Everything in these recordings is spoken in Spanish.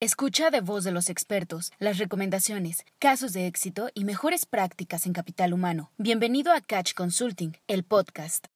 Escucha de voz de los expertos las recomendaciones, casos de éxito y mejores prácticas en capital humano. Bienvenido a Catch Consulting, el podcast.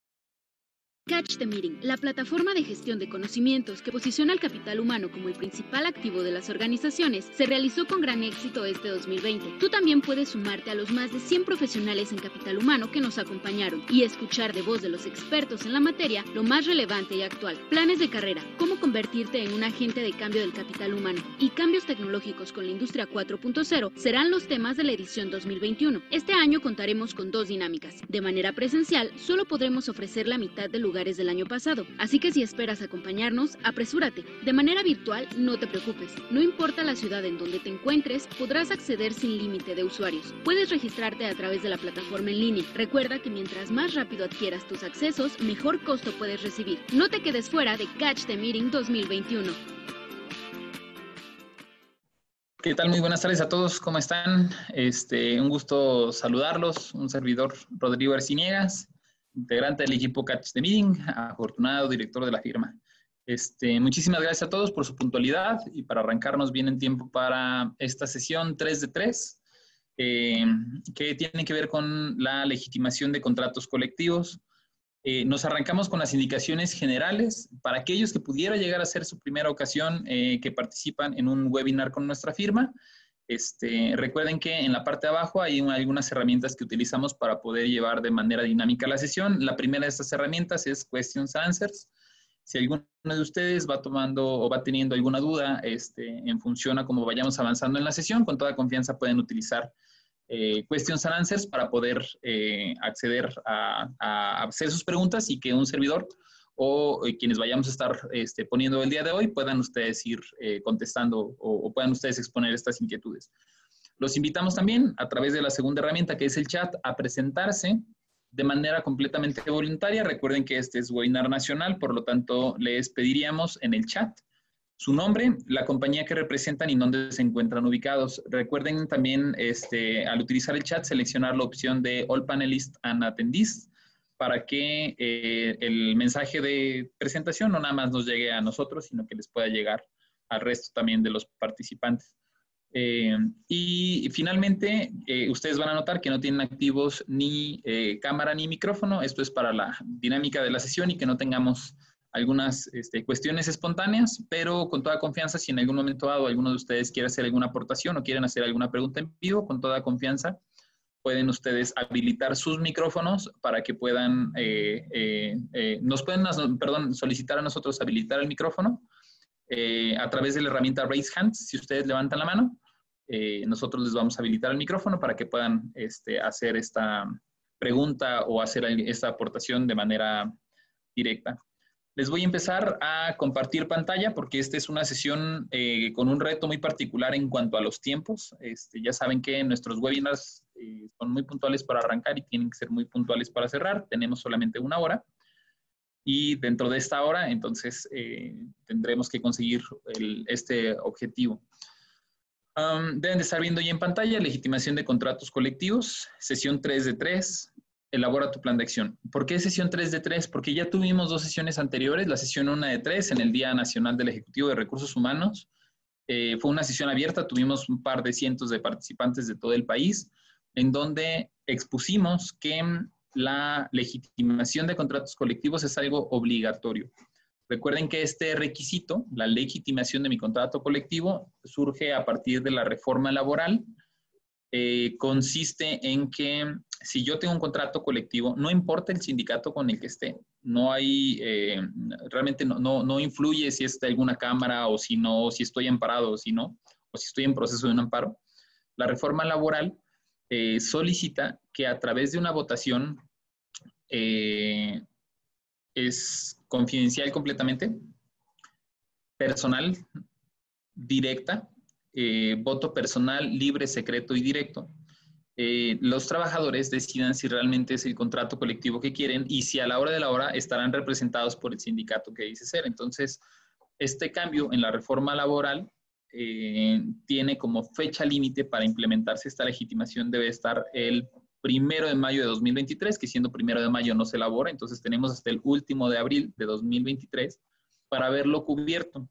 Catch the Meeting, la plataforma de gestión de conocimientos que posiciona al capital humano como el principal activo de las organizaciones, se realizó con gran éxito este 2020. Tú también puedes sumarte a los más de 100 profesionales en capital humano que nos acompañaron y escuchar de voz de los expertos en la materia lo más relevante y actual. Planes de carrera, cómo convertirte en un agente de cambio del capital humano y cambios tecnológicos con la industria 4.0 serán los temas de la edición 2021. Este año contaremos con dos dinámicas. De manera presencial, solo podremos ofrecer la mitad del lugares del año pasado, así que si esperas acompañarnos, apresúrate. De manera virtual, no te preocupes. No importa la ciudad en donde te encuentres, podrás acceder sin límite de usuarios. Puedes registrarte a través de la plataforma en línea. Recuerda que mientras más rápido adquieras tus accesos, mejor costo puedes recibir. No te quedes fuera de Catch the Meeting 2021. ¿Qué tal? Muy buenas tardes a todos. ¿Cómo están? Este, un gusto saludarlos. Un servidor, Rodrigo Arciniegas integrante del equipo Catch the Meeting, afortunado director de la firma. Este, muchísimas gracias a todos por su puntualidad y para arrancarnos bien en tiempo para esta sesión 3 de 3, eh, que tiene que ver con la legitimación de contratos colectivos. Eh, nos arrancamos con las indicaciones generales para aquellos que pudiera llegar a ser su primera ocasión eh, que participan en un webinar con nuestra firma. Este, recuerden que en la parte de abajo hay algunas herramientas que utilizamos para poder llevar de manera dinámica la sesión. La primera de estas herramientas es Questions Answers. Si alguno de ustedes va tomando o va teniendo alguna duda este, en función a cómo vayamos avanzando en la sesión, con toda confianza pueden utilizar eh, Questions Answers para poder eh, acceder a hacer sus preguntas y que un servidor o eh, quienes vayamos a estar este, poniendo el día de hoy puedan ustedes ir eh, contestando o, puedan ustedes exponer estas inquietudes. Los invitamos también a través de la segunda herramienta que es el chat a presentarse de manera completamente voluntaria. Recuerden que este es webinar nacional, por lo tanto les pediríamos en el chat su nombre, la compañía que representan y dónde se encuentran ubicados. Recuerden también este, al utilizar el chat seleccionar la opción de All Panelists and Attendees para que eh, el mensaje de presentación no nada más nos llegue a nosotros, sino que les pueda llegar al resto también de los participantes. Eh, y finalmente, eh, ustedes van a notar que no tienen activos ni cámara ni micrófono. Esto es para la dinámica de la sesión y que no tengamos algunas este, cuestiones espontáneas, pero con toda confianza, si en algún momento dado alguno de ustedes quiere hacer alguna aportación o quieren hacer alguna pregunta en vivo, con toda confianza, pueden ustedes habilitar sus micrófonos para que puedan, eh, eh, eh, nos pueden, perdón, solicitar a nosotros habilitar el micrófono a través de la herramienta Raise Hands. Si ustedes levantan la mano, nosotros les vamos a habilitar el micrófono para que puedan este, hacer esta pregunta o hacer esta aportación de manera directa. Les voy a empezar a compartir pantalla porque esta es una sesión con un reto muy particular en cuanto a los tiempos. Este, ya saben que en nuestros webinars eh, son muy puntuales para arrancar y tienen que ser muy puntuales para cerrar. Tenemos solamente una hora. Y dentro de esta hora, entonces, eh, tendremos que conseguir este objetivo. Um, deben de estar viendo ya en pantalla legitimación de contratos colectivos, sesión 3 de 3, elabora tu plan de acción. ¿Por qué sesión 3 de 3? Porque ya tuvimos dos sesiones anteriores, la sesión 1 de 3 en el Día Nacional del Ejecutivo de Recursos Humanos. Eh, fue una sesión abierta, tuvimos un par de cientos de participantes de todo el país en donde expusimos que la legitimación de contratos colectivos es algo obligatorio. Recuerden que este requisito, la legitimación de mi contrato colectivo, surge a partir de la reforma laboral. Eh, consiste en que si yo tengo un contrato colectivo, no importa el sindicato con el que esté, no hay, eh, realmente no, no, no, influye si está alguna cámara o si no, si estoy amparado o si no, o si estoy en proceso de un amparo. La reforma laboral eh, solicita que a través de una votación eh, es confidencial completamente, personal, directa, eh, voto personal, libre, secreto y directo. los trabajadores decidan si realmente es el contrato colectivo que quieren y si a la hora de la hora estarán representados por el sindicato que dice ser. Entonces, este cambio en la reforma laboral eh, tiene como fecha límite para implementarse esta legitimación debe estar el primero de mayo de 2023, que siendo primero de mayo no se elabora, entonces tenemos hasta el último de abril de 2023 para verlo cubierto.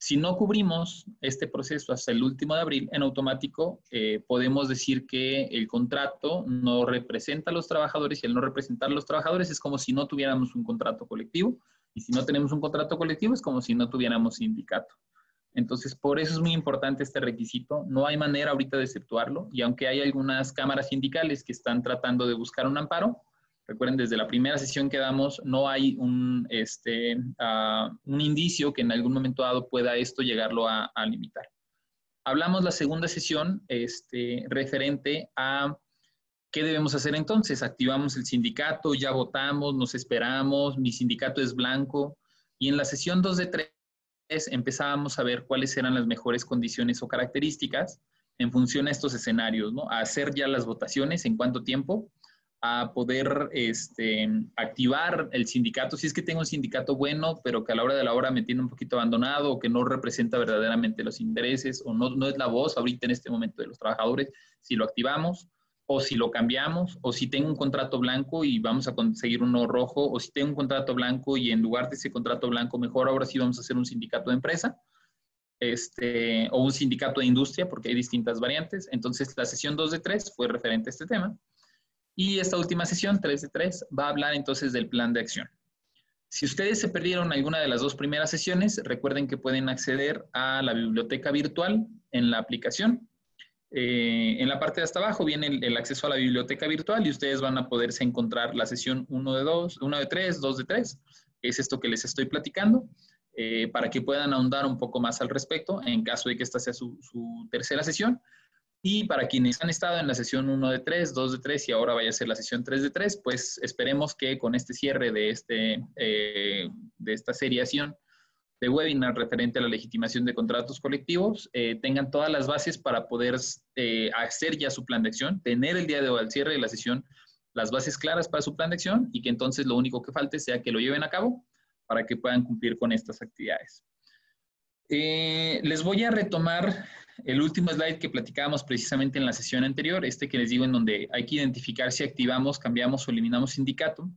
Si no cubrimos este proceso hasta el último de abril, en automático eh, podemos decir que el contrato no representa a los trabajadores y al no representar a los trabajadores es como si no tuviéramos un contrato colectivo y si no tenemos un contrato colectivo es como si no tuviéramos sindicato. Entonces, por eso es muy importante este requisito. No hay manera ahorita de exceptuarlo y aunque hay algunas cámaras sindicales que están tratando de buscar un amparo, Recuerden, desde la primera sesión que damos, no hay un, este, ah, un indicio que en algún momento dado pueda esto llegarlo a, limitar. Hablamos la segunda sesión este, referente a qué debemos hacer entonces. Activamos el sindicato, ya votamos, nos esperamos, mi sindicato es blanco. Y en la sesión 2 de 3 empezábamos a ver cuáles eran las mejores condiciones o características en función a estos escenarios, ¿no? A hacer ya las votaciones, en cuánto tiempo, a poder este, activar el sindicato, si es que tengo un sindicato bueno, pero que a la hora de la hora me tiene un poquito abandonado o que no representa verdaderamente los intereses o no, no es la voz ahorita en este momento de los trabajadores, si lo activamos o si lo cambiamos o si tengo un contrato blanco y vamos a conseguir uno rojo o si tengo un contrato blanco y en lugar de ese contrato blanco mejor ahora sí vamos a hacer un sindicato de empresa. Este, o un sindicato de industria, porque hay distintas variantes. Entonces, la sesión 2 de 3 fue referente a este tema. Y esta última sesión, 3 de 3, va a hablar entonces del plan de acción. Si ustedes se perdieron alguna de las dos primeras sesiones, recuerden que pueden acceder a la biblioteca virtual en la aplicación. Eh, en la parte de hasta abajo viene el, acceso a la biblioteca virtual y ustedes van a poderse encontrar la sesión 1 de 2, 1 de 3, 2 de 3, es esto que les estoy platicando, eh, para que puedan ahondar un poco más al respecto en caso de que esta sea su, su tercera sesión. Y para quienes han estado en la sesión 1 de 3, 2 de 3 y ahora vaya a ser la sesión 3 de 3, pues esperemos que con este cierre de, este, eh, de esta seriación de webinar referente a la legitimación de contratos colectivos, eh, tengan todas las bases para poder eh, hacer ya su plan de acción, tener el día de hoy al cierre de la sesión las bases claras para su plan de acción y que entonces lo único que falte sea que lo lleven a cabo para que puedan cumplir con estas actividades. les voy a retomar el último slide que platicábamos precisamente en la sesión anterior, este que les digo en donde hay que identificar si activamos, cambiamos o eliminamos sindicato.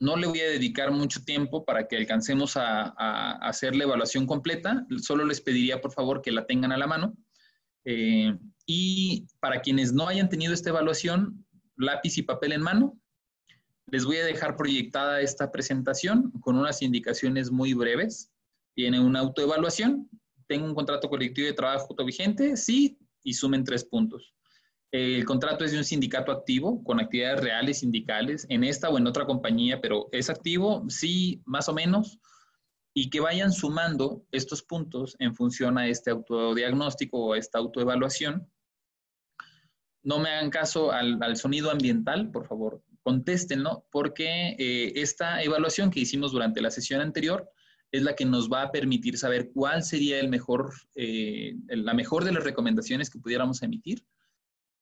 No le voy a dedicar mucho tiempo para que alcancemos a, hacer la evaluación completa. Solo les pediría, por favor, que la tengan a la mano. Eh, y para quienes no hayan tenido esta evaluación, lápiz y papel en mano, les voy a dejar proyectada esta presentación con unas indicaciones muy breves. Tiene una autoevaluación tengo un contrato colectivo de trabajo vigente, sí, y sumen tres puntos. El contrato es de un sindicato activo, con actividades reales sindicales, en esta o en otra compañía, pero es activo, sí, más o menos, y que vayan sumando estos puntos en función a este autodiagnóstico o esta autoevaluación. No me hagan caso al, sonido ambiental, por favor, contéstenlo, porque eh, esta evaluación que hicimos durante la sesión anterior es la que nos va a permitir saber cuál sería el mejor, eh, la mejor de las recomendaciones que pudiéramos emitir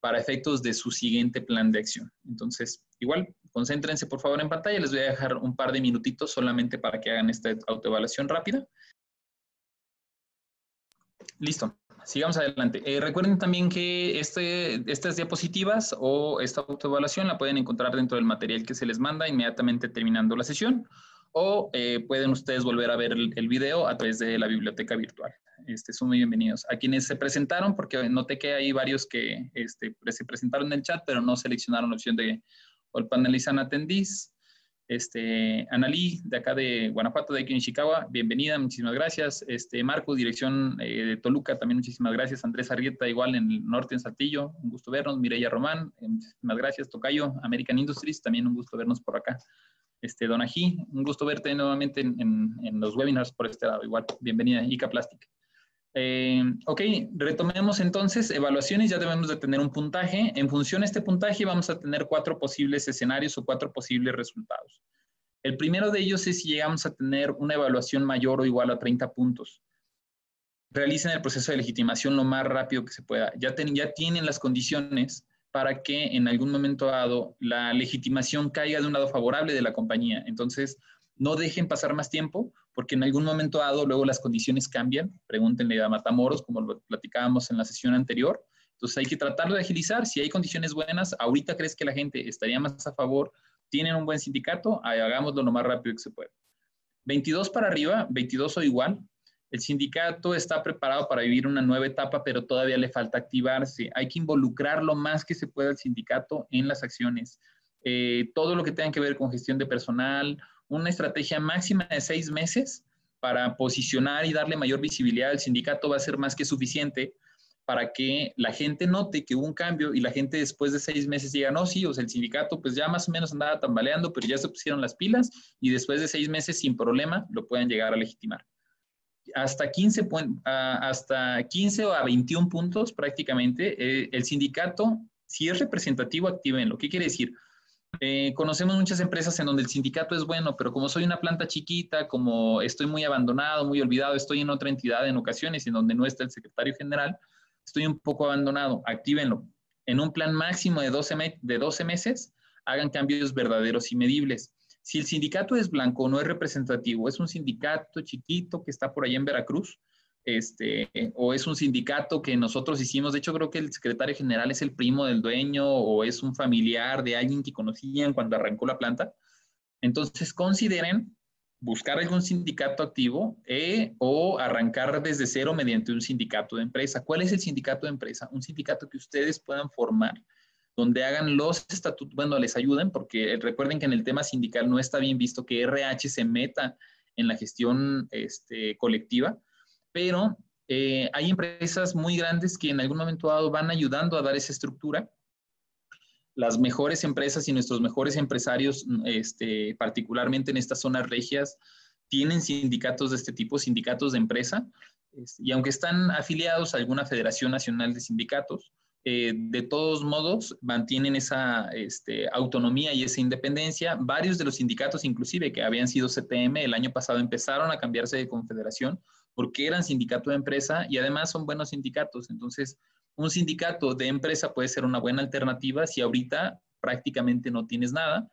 para efectos de su siguiente plan de acción. Entonces, igual, concéntrense por favor en pantalla. Les voy a dejar un par de minutitos solamente para que hagan esta autoevaluación rápida. Listo, sigamos adelante. Eh, recuerden también que este, estas diapositivas o esta autoevaluación la pueden encontrar dentro del material que se les manda inmediatamente terminando la sesión o eh, pueden ustedes volver a ver el, video a través de la biblioteca virtual. Este, son muy bienvenidos. A quienes se presentaron, porque noté que hay varios que este, se presentaron en el chat, pero no seleccionaron la opción de el panelizan atendís. Este, Analí, de acá de Guanajuato, de aquí en Chicago, bienvenida, muchísimas gracias. Este, Marco, dirección eh, de Toluca, también muchísimas gracias. Andrés Arrieta, igual en el norte, en Saltillo, un gusto vernos. Mireya Román, eh, muchísimas gracias. Tocayo, American Industries, también un gusto vernos por acá. Este, Don Ají, un gusto verte nuevamente en, los webinars por este lado. Igual, bienvenida, ICA Plastic. Eh, ok, retomemos entonces evaluaciones, ya debemos de tener un puntaje. En función de este puntaje vamos a tener cuatro posibles escenarios o cuatro posibles resultados. El primero de ellos es si llegamos a tener una evaluación mayor o igual a 30 puntos. Realicen el proceso de legitimación lo más rápido que se pueda. Ya, ya tienen las condiciones para que en algún momento dado la legitimación caiga de un lado favorable de la compañía. Entonces, no dejen pasar más tiempo, porque en algún momento dado luego las condiciones cambian. Pregúntenle a Matamoros, como lo platicábamos en la sesión anterior. Entonces, hay que tratarlo de agilizar. Si hay condiciones buenas, ahorita crees que la gente estaría más a favor, tienen un buen sindicato, hagámoslo lo más rápido que se pueda. 22 para arriba, 22 o igual, El sindicato está preparado para vivir una nueva etapa, pero todavía le falta activarse. Hay que involucrar lo más que se pueda al sindicato en las acciones. Eh, todo lo que tenga que ver con gestión de personal, una estrategia máxima de seis meses para posicionar y darle mayor visibilidad al sindicato va a ser más que suficiente para que la gente note que hubo un cambio y la gente después de seis meses diga, no, sí, o sea, el sindicato pues ya más o menos andaba tambaleando, pero ya se pusieron las pilas y después de seis meses sin problema lo puedan llegar a legitimar. Hasta 15, hasta 15 o a 21 puntos prácticamente, eh, el sindicato, si es representativo, activen. ¿Qué quiere decir? Eh, conocemos muchas empresas en donde el sindicato es bueno, pero como soy una planta chiquita, como estoy muy abandonado, muy olvidado, estoy en otra entidad en ocasiones en donde no está el secretario general, estoy un poco abandonado, actívenlo. En un plan máximo de 12, de 12 meses, hagan cambios verdaderos y medibles. Si el sindicato es blanco, no es representativo, es un sindicato chiquito que está por allá en Veracruz, este, o es un sindicato que nosotros hicimos, de hecho creo que el secretario general es el primo del dueño o es un familiar de alguien que conocían cuando arrancó la planta. Entonces consideren buscar algún sindicato activo eh, o arrancar desde cero mediante un sindicato de empresa. ¿Cuál es el sindicato de empresa? Un sindicato que ustedes puedan formar donde hagan los estatutos, bueno, les ayuden, porque recuerden que en el tema sindical no está bien visto que RH se meta en la gestión este, colectiva pero eh, hay empresas muy grandes que en algún momento dado van ayudando a dar esa estructura. Las mejores empresas y nuestros mejores empresarios, este, particularmente en estas zonas regias, tienen sindicatos de este tipo, sindicatos de empresa, y aunque están afiliados a alguna Federación Nacional de Sindicatos, eh, de todos modos mantienen esa este, autonomía y esa independencia. Varios de los sindicatos, inclusive que habían sido CTM, el año pasado empezaron a cambiarse de confederación porque eran sindicato de empresa y además son buenos sindicatos. Entonces, un sindicato de empresa puede ser una buena alternativa si ahorita prácticamente no tienes nada.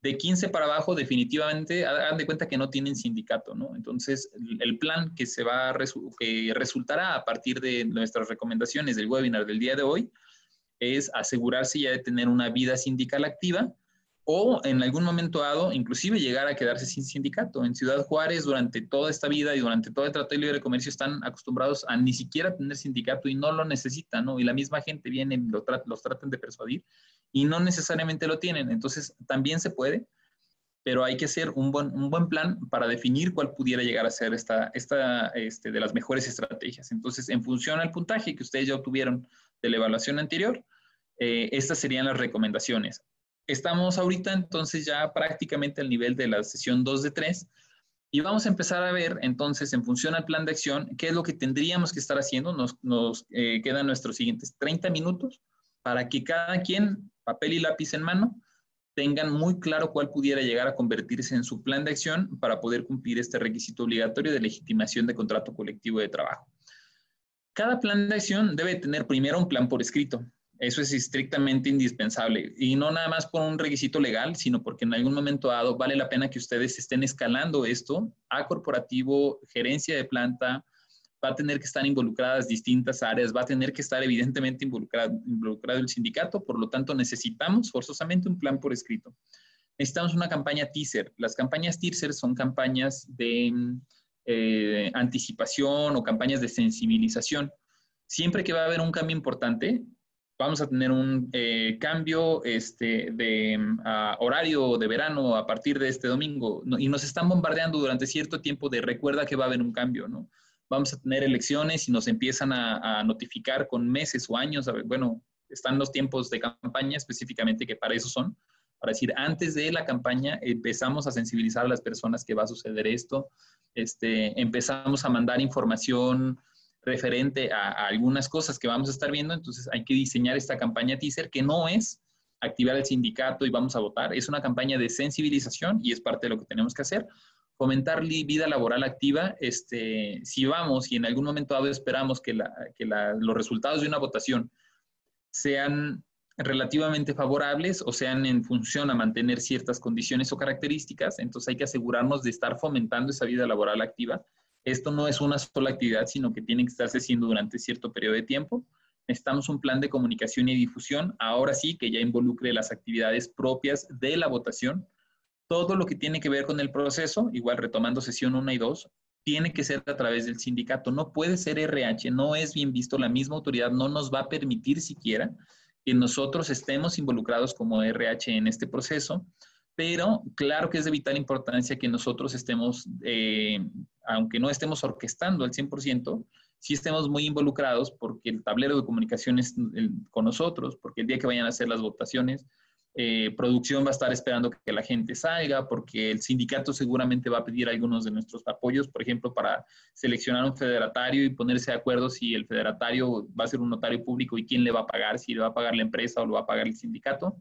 De 15 para abajo, definitivamente, hagan de cuenta que no tienen sindicato, ¿no? Entonces, el plan que se va a que resultará a partir de nuestras recomendaciones del webinar del día de hoy es asegurarse ya de tener una vida sindical activa o en algún momento dado, inclusive llegar a quedarse sin sindicato. En Ciudad Juárez, durante toda esta vida y durante todo el Tratado de Libre Comercio, están acostumbrados a ni siquiera tener sindicato y no lo necesitan, ¿no? Y la misma gente viene lo los tratan de persuadir y no necesariamente lo tienen. Entonces, también se puede, pero hay que hacer un buen, un buen plan para definir cuál pudiera llegar a ser esta, esta este, de las mejores estrategias. Entonces, en función al puntaje que ustedes ya obtuvieron de la evaluación anterior, eh, estas serían las recomendaciones. Estamos ahorita entonces ya prácticamente al nivel de la sesión 2 de 3 y vamos a empezar a ver entonces en función al plan de acción qué es lo que tendríamos que estar haciendo. Nos, nos eh, quedan nuestros siguientes 30 minutos para que cada quien, papel y lápiz en mano, tengan muy claro cuál pudiera llegar a convertirse en su plan de acción para poder cumplir este requisito obligatorio de legitimación de contrato colectivo de trabajo. Cada plan de acción debe tener primero un plan por escrito. Eso es estrictamente indispensable y no nada más por un requisito legal, sino porque en algún momento dado vale la pena que ustedes estén escalando esto a corporativo, gerencia de planta, va a tener que estar involucradas distintas áreas, va a tener que estar evidentemente involucrado, involucrado el sindicato, por lo tanto necesitamos forzosamente un plan por escrito. Necesitamos una campaña teaser. Las campañas teaser son campañas de eh, anticipación o campañas de sensibilización. Siempre que va a haber un cambio importante, vamos a tener un eh, cambio este, de mm, horario de verano a partir de este domingo y nos están bombardeando durante cierto tiempo de recuerda que va a haber un cambio, ¿no? Vamos a tener elecciones y nos empiezan a, notificar con meses o años, bueno, están los tiempos de campaña específicamente que para eso son, para decir, antes de la campaña empezamos a sensibilizar a las personas que va a suceder esto, este, empezamos a mandar información referente a, algunas cosas que vamos a estar viendo, entonces hay que diseñar esta campaña teaser que no es activar el sindicato y vamos a votar, es una campaña de sensibilización y es parte de lo que tenemos que hacer. Fomentar vida laboral activa, este, si vamos y en algún momento dado esperamos que, los resultados de una votación sean relativamente favorables o sean en función a mantener ciertas condiciones o características, entonces hay que asegurarnos de estar fomentando esa vida laboral activa esto no es una sola actividad, sino que tiene que estarse haciendo durante cierto periodo de tiempo. Necesitamos un plan de comunicación y difusión, ahora sí que ya involucre las actividades propias de la votación, todo lo que tiene que ver con el proceso, igual retomando sesión 1 y 2, tiene que ser a través del sindicato, no puede ser RH, no es bien visto, la misma autoridad no nos va a permitir siquiera que nosotros estemos involucrados como RH en este proceso, pero claro que es de vital importancia que nosotros estemos, eh, aunque no estemos orquestando al 100%, sí estemos muy involucrados porque el tablero de comunicación es con nosotros, porque el día que vayan a hacer las votaciones, eh, producción va a estar esperando que la gente salga, porque el sindicato seguramente va a pedir algunos de nuestros apoyos, por ejemplo, para seleccionar un federatario y ponerse de acuerdo si el federatario va a ser un notario público y quién le va a pagar, si le va a pagar la empresa o lo va a pagar el sindicato.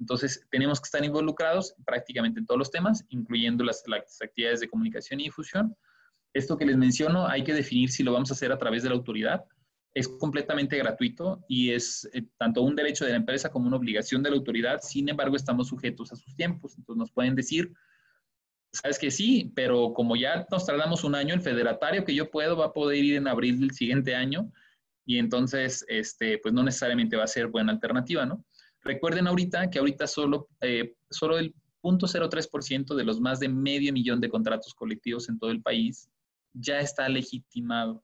Entonces, tenemos que estar involucrados prácticamente en todos los temas, incluyendo las, las actividades de comunicación y difusión. Esto que les menciono, hay que definir si lo vamos a hacer a través de la autoridad es completamente gratuito y es eh, tanto un derecho de la empresa como una obligación de la autoridad. Sin embargo, estamos sujetos a sus tiempos. Entonces nos pueden decir, sabes que sí, pero como ya nos tardamos un año, el federatario que yo puedo va a poder ir en abril del siguiente año y entonces, este, pues no necesariamente va a ser buena alternativa, ¿no? Recuerden ahorita que ahorita solo, eh, solo el 0.03% de los más de medio millón de contratos colectivos en todo el país ya está legitimado.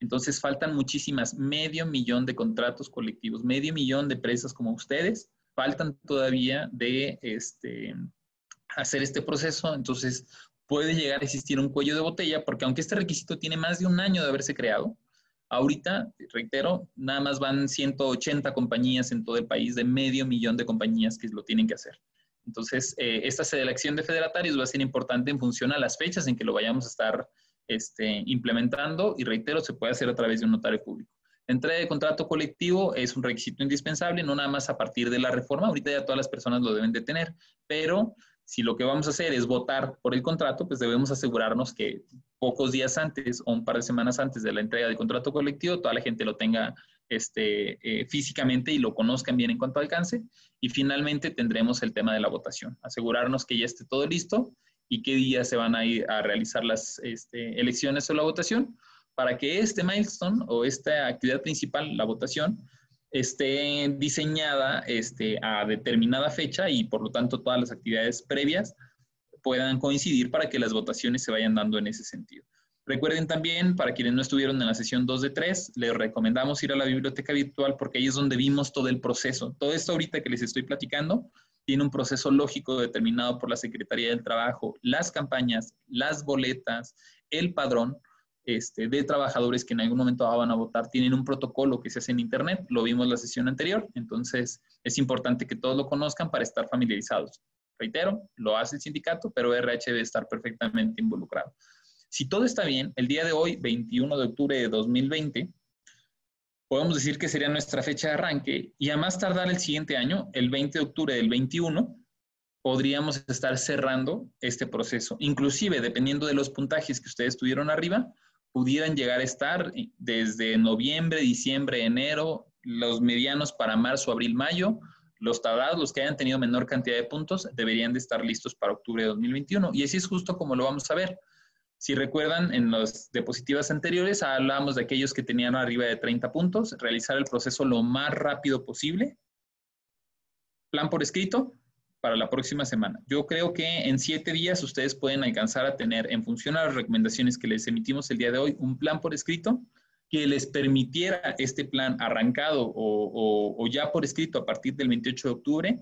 Entonces faltan muchísimas, medio millón de contratos colectivos, medio millón de empresas como ustedes, faltan todavía de este, hacer este proceso. Entonces puede llegar a existir un cuello de botella porque aunque este requisito tiene más de un año de haberse creado, ahorita, reitero, nada más van 180 compañías en todo el país de medio millón de compañías que lo tienen que hacer. Entonces, eh, esta selección de federatarios va a ser importante en función a las fechas en que lo vayamos a estar este, implementando y reitero, se puede hacer a través de un notario público. La entrega de contrato colectivo es un requisito indispensable, no nada más a partir de la reforma, ahorita ya todas las personas lo deben de tener, pero si lo que vamos a hacer es votar por el contrato, pues debemos asegurarnos que pocos días antes o un par de semanas antes de la entrega del contrato colectivo, toda la gente lo tenga este, eh, físicamente y lo conozcan bien en cuanto alcance. Y finalmente tendremos el tema de la votación, asegurarnos que ya esté todo listo y qué día se van a ir a realizar las este, elecciones o la votación para que este milestone o esta actividad principal, la votación, esté diseñada este, a determinada fecha y por lo tanto todas las actividades previas puedan coincidir para que las votaciones se vayan dando en ese sentido. Recuerden también, para quienes no estuvieron en la sesión 2 de 3, les recomendamos ir a la biblioteca virtual porque ahí es donde vimos todo el proceso. Todo esto ahorita que les estoy platicando tiene un proceso lógico determinado por la Secretaría del Trabajo, las campañas, las boletas, el padrón este, de trabajadores que en algún momento van a votar, tienen un protocolo que se hace en Internet, lo vimos la sesión anterior, entonces es importante que todos lo conozcan para estar familiarizados. Reitero, lo hace el sindicato, pero RH debe estar perfectamente involucrado. Si todo está bien, el día de hoy, 21 de octubre de 2020, podemos decir que sería nuestra fecha de arranque y a más tardar el siguiente año, el 20 de octubre del 21, podríamos estar cerrando este proceso. Inclusive, dependiendo de los puntajes que ustedes tuvieron arriba, pudieran llegar a estar desde noviembre, diciembre, enero, los medianos para marzo, abril, mayo, los tardados, los que hayan tenido menor cantidad de puntos, deberían de estar listos para octubre de 2021. Y así es justo como lo vamos a ver. Si recuerdan, en las diapositivas anteriores hablábamos de aquellos que tenían arriba de 30 puntos, realizar el proceso lo más rápido posible. Plan por escrito para la próxima semana. Yo creo que en siete días ustedes pueden alcanzar a tener, en función a las recomendaciones que les emitimos el día de hoy, un plan por escrito que les permitiera este plan arrancado o, ya por escrito a partir del 28 de octubre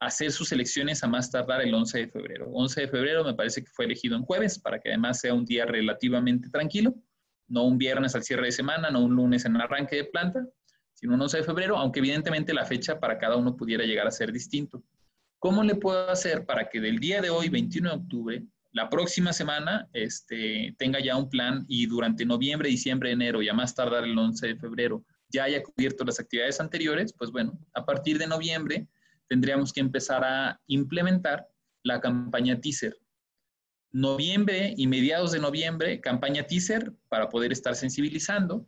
hacer sus elecciones a más tardar el 11 de febrero. 11 de febrero me parece que fue elegido en jueves para que además sea un día relativamente tranquilo, no un viernes al cierre de semana, no un lunes en arranque de planta, sino un 11 de febrero, aunque evidentemente la fecha para cada uno pudiera llegar a ser distinto. ¿Cómo le puedo hacer para que del día de hoy, 21 de octubre, la próxima semana este, tenga ya un plan y durante noviembre, diciembre, enero y a más tardar el 11 de febrero ya haya cubierto las actividades anteriores? Pues bueno, a partir de noviembre tendríamos que empezar a implementar la campaña teaser. Noviembre y mediados de noviembre, campaña teaser para poder estar sensibilizando.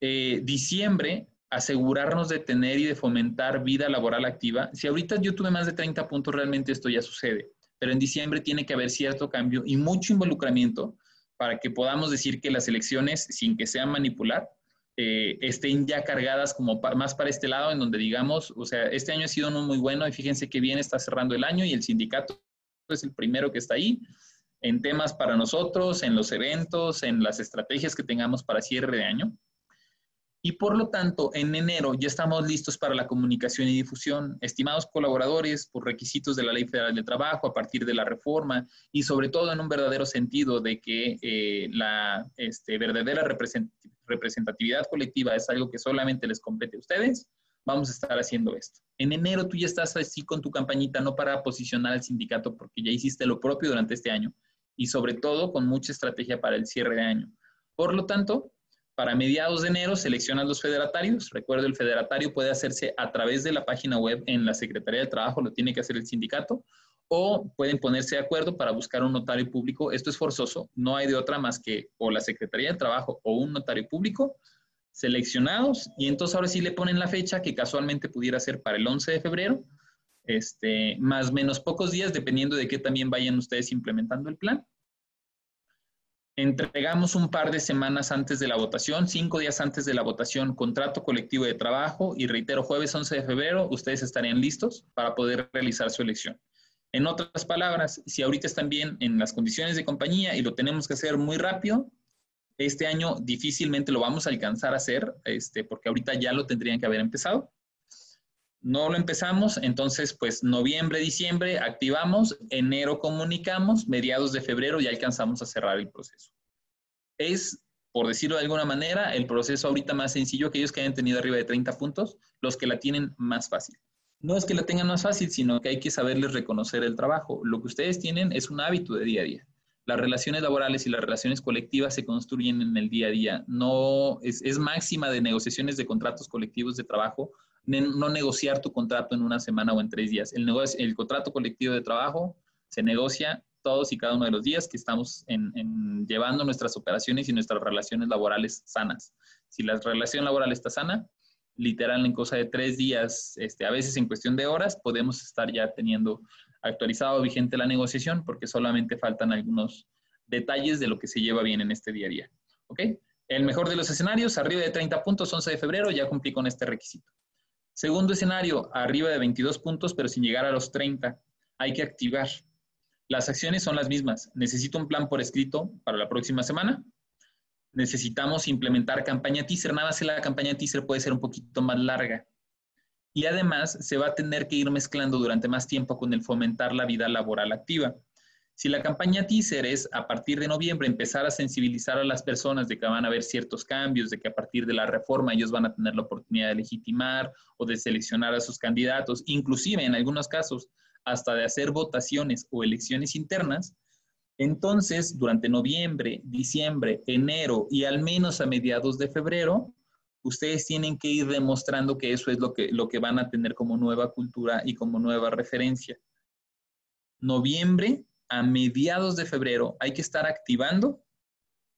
Eh, diciembre, asegurarnos de tener y de fomentar vida laboral activa. Si ahorita yo tuve más de 30 puntos, realmente esto ya sucede, pero en diciembre tiene que haber cierto cambio y mucho involucramiento para que podamos decir que las elecciones, sin que sean manipular, eh, estén ya cargadas como más para este lado, en donde digamos, o sea, este año ha sido muy bueno y fíjense que bien está cerrando el año y el sindicato es el primero que está ahí. en temas para nosotros, en los eventos, en las estrategias que tengamos para cierre de año. Y por lo tanto, en enero ya estamos listos para la comunicación y difusión. Estimados colaboradores, por requisitos de la Ley Federal de Trabajo, a partir de la reforma y sobre todo en un verdadero sentido de que eh, la este, verdadera representatividad colectiva es algo que solamente les compete a ustedes, vamos a estar haciendo esto. En enero tú ya estás así con tu campañita, no para posicionar al sindicato porque ya hiciste lo propio durante este año y sobre todo con mucha estrategia para el cierre de año. Por lo tanto, para mediados de enero seleccionan los federatarios. Recuerdo, el federatario puede hacerse a través de la página web en la Secretaría de Trabajo, lo tiene que hacer el sindicato, o pueden ponerse de acuerdo para buscar un notario público. Esto es forzoso, no hay de otra más que o la Secretaría de Trabajo o un notario público seleccionados y entonces ahora sí le ponen la fecha que casualmente pudiera ser para el 11 de febrero, este, más menos pocos días, dependiendo de qué también vayan ustedes implementando el plan. Entregamos un par de semanas antes de la votación, cinco días antes de la votación, contrato colectivo de trabajo y reitero, jueves 11 de febrero, ustedes estarían listos para poder realizar su elección. En otras palabras, si ahorita están bien en las condiciones de compañía y lo tenemos que hacer muy rápido, este año difícilmente lo vamos a alcanzar a hacer, este, porque ahorita ya lo tendrían que haber empezado. No lo empezamos, entonces pues noviembre, diciembre activamos, enero comunicamos, mediados de febrero ya alcanzamos a cerrar el proceso. Es, por decirlo de alguna manera, el proceso ahorita más sencillo aquellos que hayan tenido arriba de 30 puntos, los que la tienen más fácil. No es que la tengan más fácil, sino que hay que saberles reconocer el trabajo. Lo que ustedes tienen es un hábito de día a día. Las relaciones laborales y las relaciones colectivas se construyen en el día a día. No es máxima de negociaciones de contratos colectivos de trabajo no negociar tu contrato en una semana o en tres días. El, contrato colectivo de trabajo se negocia todos y cada uno de los días que estamos llevando nuestras operaciones y nuestras relaciones laborales sanas. Si la relación laboral está sana, literal en cosa de tres días, este, a veces en cuestión de horas, podemos estar ya teniendo actualizado vigente la negociación porque solamente faltan algunos detalles de lo que se lleva bien en este día a día. ¿Ok? El mejor de los escenarios, arriba de 30 puntos, 11 de febrero, ya cumplí con este requisito. Segundo escenario, arriba de 22 puntos, pero sin llegar a los 30. Hay que activar. Las acciones son las mismas. Necesito un plan por escrito para la próxima semana. Necesitamos implementar campaña teaser. Nada más la campaña teaser puede ser un poquito más larga. Y además se va a tener que ir mezclando durante más tiempo con el fomentar la vida laboral activa. Si la campaña teaser es a partir de noviembre empezar a sensibilizar a las personas de que van a haber ciertos cambios, de que a partir de la reforma ellos van a tener la oportunidad de legitimar o de seleccionar a sus candidatos, inclusive en algunos casos hasta de hacer votaciones o elecciones internas, entonces durante noviembre, diciembre, enero y al menos a mediados de febrero, ustedes tienen que ir demostrando que eso es lo que, lo que van a tener como nueva cultura y como nueva referencia. Noviembre, a mediados de febrero hay que estar activando,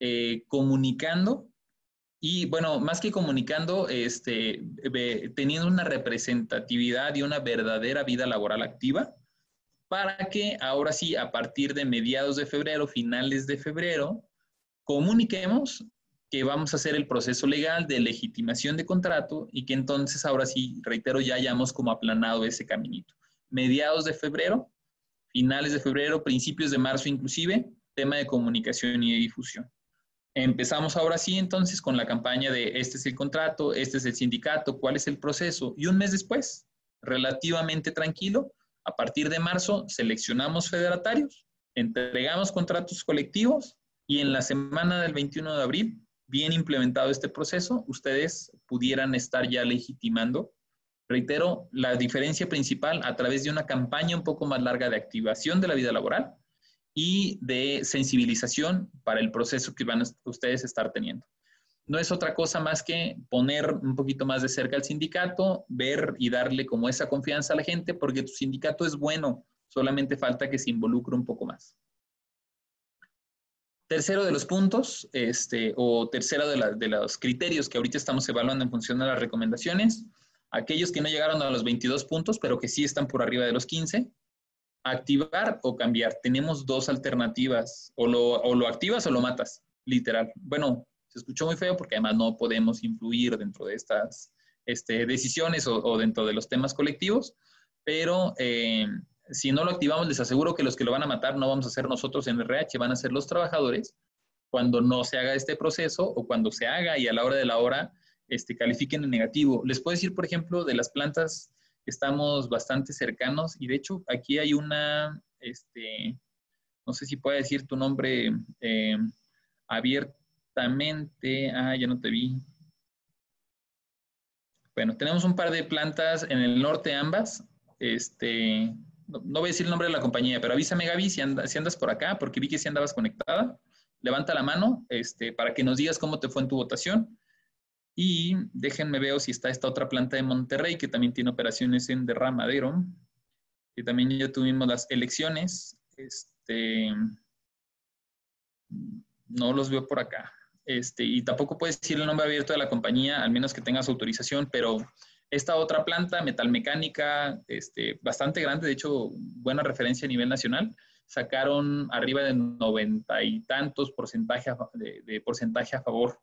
eh, comunicando y, bueno, más que comunicando, este, teniendo una representatividad y una verdadera vida laboral activa para que ahora sí, a partir de mediados de febrero, finales de febrero, comuniquemos que vamos a hacer el proceso legal de legitimación de contrato y que entonces ahora sí, reitero, ya hayamos como aplanado ese caminito. Mediados de febrero, finales de febrero, principios de marzo inclusive, tema de comunicación y difusión. Empezamos ahora sí entonces con la campaña de este es el contrato, este es el sindicato, cuál es el proceso. Y un mes después, relativamente tranquilo, a partir de marzo seleccionamos federatarios, entregamos contratos colectivos y en la semana del 21 de abril, bien implementado este proceso, ustedes pudieran estar ya legitimando Reitero, la diferencia principal a través de una campaña un poco más larga de activación de la vida laboral y de sensibilización para el proceso que van a ustedes estar teniendo. No es otra cosa más que poner un poquito más de cerca al sindicato, ver y darle como esa confianza a la gente, porque tu sindicato es bueno, solamente falta que se involucre un poco más. Tercero de los puntos, este, o tercero de, de los criterios que ahorita estamos evaluando en función de las recomendaciones, Aquellos que no llegaron a los 22 puntos, pero que sí están por arriba de los 15, activar o cambiar. Tenemos dos alternativas, o lo, activas o lo matas, literal. Bueno, se escuchó muy feo porque además no podemos influir dentro de estas este, decisiones o, dentro de los temas colectivos, pero eh, si no lo activamos, les aseguro que los que lo van a matar no vamos a ser nosotros en RH, van a ser los trabajadores cuando no se haga este proceso o cuando se haga y a la hora de la hora este, califiquen en negativo. Les puedo decir, por ejemplo, de las plantas que estamos bastante cercanos y de hecho aquí hay una, este, no sé si puedo decir tu nombre eh, abiertamente. Ah, ya no te vi. Bueno, tenemos un par de plantas en el norte ambas. Este, no, voy a decir el nombre de la compañía, pero avísame Gaby si, si andas por acá, porque vi que si andabas conectada. Levanta la mano este, para que nos digas cómo te fue en tu votación. Y déjenme ver si está esta otra planta de Monterrey que también tiene operaciones en derramadero. Y también ya tuvimos las elecciones. Este, no los veo por acá. Este, y tampoco puedes decir el nombre abierto de la compañía, al menos que tengas autorización, pero esta otra planta, metalmecánica, este, bastante grande, de hecho, buena referencia a nivel nacional, sacaron arriba de noventa y tantos porcentaje de, porcentaje a favor.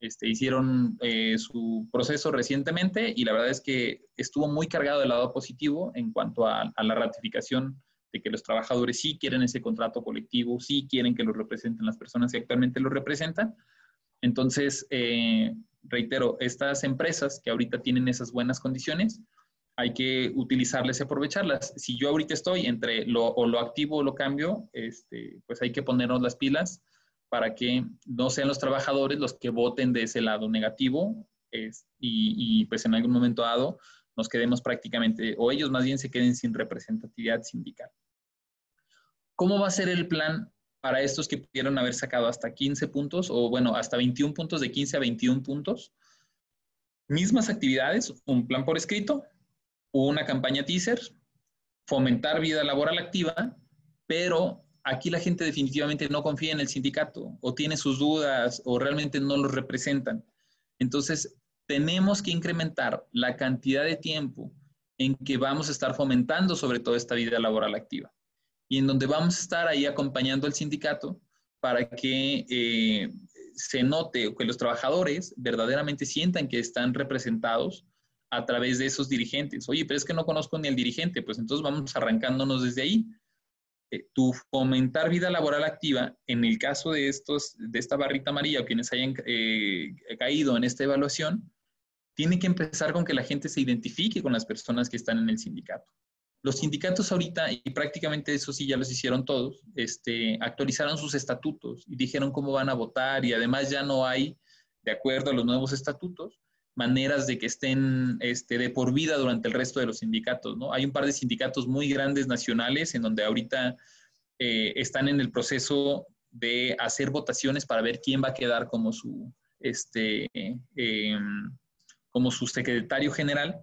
Este, hicieron eh, su proceso recientemente y la verdad es que estuvo muy cargado del lado positivo en cuanto a, la ratificación de que los trabajadores sí quieren ese contrato colectivo, sí quieren que los representen las personas que actualmente los representan. Entonces, eh, reitero, estas empresas que ahorita tienen esas buenas condiciones, hay que utilizarlas y aprovecharlas. Si yo ahorita estoy entre lo activo o lo cambio, este, pues hay que ponernos las pilas para que no sean los trabajadores los que voten de ese lado negativo y, y, pues en algún momento dado nos quedemos prácticamente, o ellos más bien se queden sin representatividad sindical. ¿Cómo va a ser el plan para estos que pudieron haber sacado hasta 15 puntos o bueno, hasta 21 puntos, de 15 a 21 puntos. Mismas actividades, un plan por escrito, una campaña teaser, fomentar vida laboral activa, pero aquí la gente definitivamente no confía en el sindicato o tiene sus dudas o realmente no los representan. Entonces, tenemos que incrementar la cantidad de tiempo en que vamos a estar fomentando sobre todo esta vida laboral activa y en donde vamos a estar ahí acompañando al sindicato para que eh, se note que los trabajadores verdaderamente sientan que están representados a través de esos dirigentes. Oye, pero es que no conozco ni al dirigente, pues entonces vamos arrancándonos desde ahí. Eh, tu fomentar vida laboral activa, en el caso de, estos, de esta barrita amarilla quienes hayan eh, caído en esta evaluación, tiene que empezar con que la gente se identifique con las personas que están en el sindicato. Los sindicatos ahorita, y prácticamente eso sí ya los hicieron todos, este, actualizaron sus estatutos y dijeron cómo van a votar y además ya no hay, de acuerdo a los nuevos estatutos, maneras de que estén este, de por vida durante el resto de los sindicatos. ¿no? Hay un par de sindicatos muy grandes nacionales en donde ahorita eh, están en el proceso de hacer votaciones para ver quién va a quedar como su, este, em, como su secretario general